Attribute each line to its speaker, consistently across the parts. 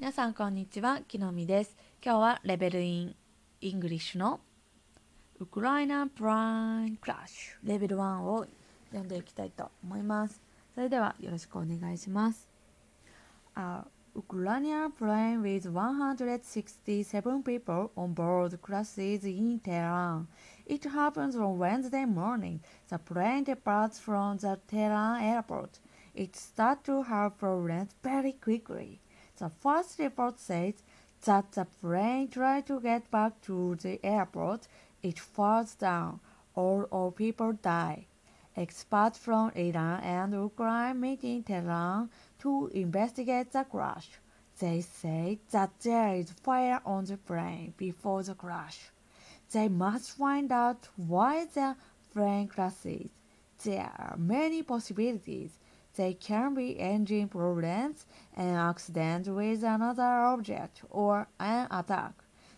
Speaker 1: 皆さんこんにちは、きのみです。今日はレベルインイングリッシュのウクライナプラインクラッシュレベル1を読んでいきたいと思います。それではよろしくお願いします。A Ukrainian plane with 167 people on board crashes in Tehran. It happens on Wednesday morning. The plane departs from the Tehran airport. It starts to have problems very quickly. The first report says that the plane tried to get back to the airport. It falls down. All of people die. Experts from Iran and Ukraine meet in Tehran to investigate the crash. They say that there is fire on the plane before the crash. They must find out why the plane crashes. There are many possibilities. They can be engine problems, an accident with another object, or an attack.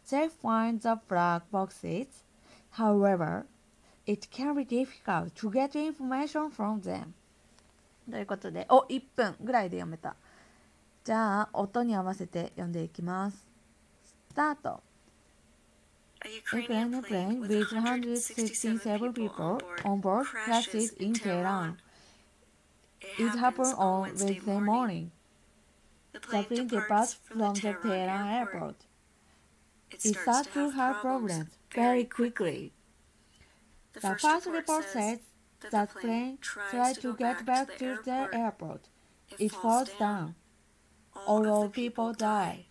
Speaker 1: They find the black boxes. However, it can be difficult to get information from them. ということで、お、1分ぐらいで読めた。じゃあ、音に合わせて読んでいきます。スタート。
Speaker 2: A
Speaker 1: Ukrainian
Speaker 2: Ukrainian
Speaker 1: plane
Speaker 2: plane
Speaker 1: with
Speaker 2: with
Speaker 1: 167
Speaker 2: 167
Speaker 1: people
Speaker 2: people
Speaker 1: on board crashes in Tehran. It happened on Wednesday morning.
Speaker 2: The
Speaker 1: plane departs from the Tehran airport. It starts to have problems very quickly. The first report says that plane tried to get back to the airport. It falls down. All of people die.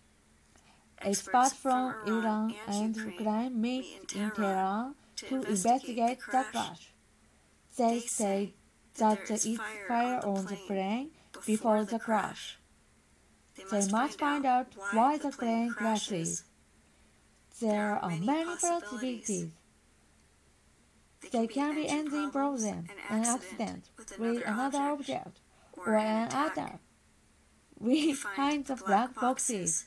Speaker 1: Experts from Iran and Ukraine meet in Tehran to investigate the crash. They say that there is fire on the plane before the crash. They must find out why the plane crashes. There are many possibilities. They can be engine problem, an accident with another object, or an attack. We find the black boxes.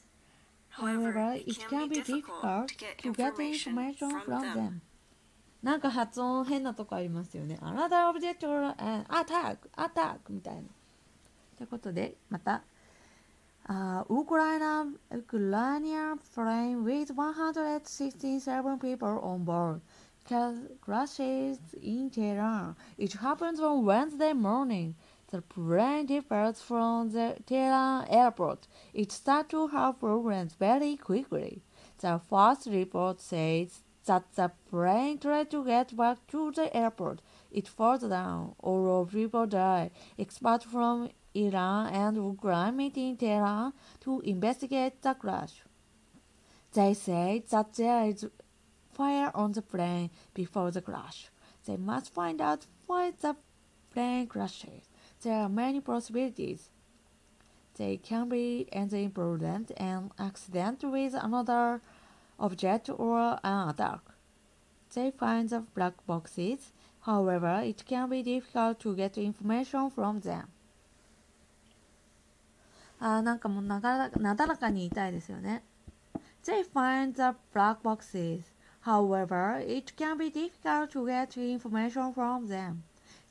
Speaker 1: However, it can be difficult to get information from them. なんか発音変なとこありますよね。Another object or an attack, attack みたいな。ということで、また。Uh, Ukraine, Ukrainian plane with 167 people on board ca- crashes in Tehran. It happens on Wednesday morning. The plane departs from the Tehran airport. It starts to have problems very quickly. The first report says that the plane tried to get back to the airport. It falls down. All of people die. Experts from Iran and Ukraine meet in Tehran to investigate the crash. They say that there is fire on the plane before the crash. They must find out why the plane crashes. There are many possibilities. They can be engine problem, an accident with another object, or an attack. They find the black boxes. However, it can be difficult to get information from them. あーなんかもうながらなだらかに言いたいですよね。They find the black boxes. However, it can be difficult to get information from them.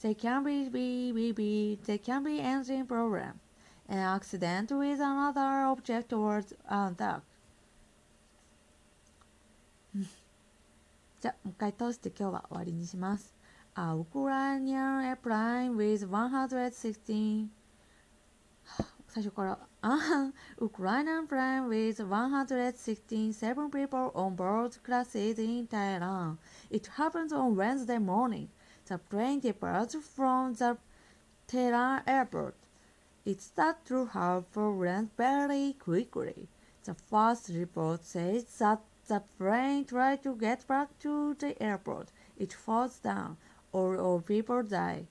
Speaker 1: They can be, be, be, be they can be engine problem, an accident with another object or an attack. うんじゃあ、もう一回通して今日は終わりにします。A Ukrainian airplane with 116最初から。あ Ukrainian plane with 167 people on board crashes in Tehran. It happens on Wednesday morning. The plane departs from the Tehran airport. It starts to have problems very quickly. The first report says that the plane tried to get back to the airport. It falls down. All people die.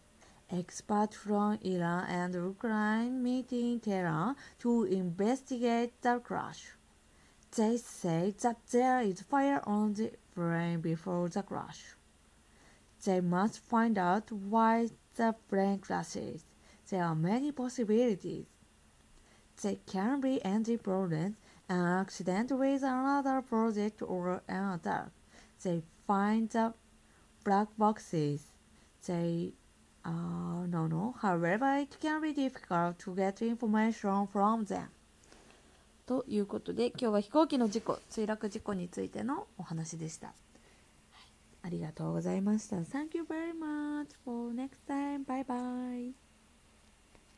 Speaker 1: Experts from Iran and Ukraine meet in Tehran to investigate the crash. They say that there is fire on the plane before the crash. They must find out why the plane crashes. There are many possibilities. They can be engine problems, an accident with another project, or an attack. They find the black boxes. They uh, no, no. However, it can be difficult to get information from them. ということで今日は飛行機の事故墜落事故についてのお話でした、ありがとうございました Thank you very much for next time bye bye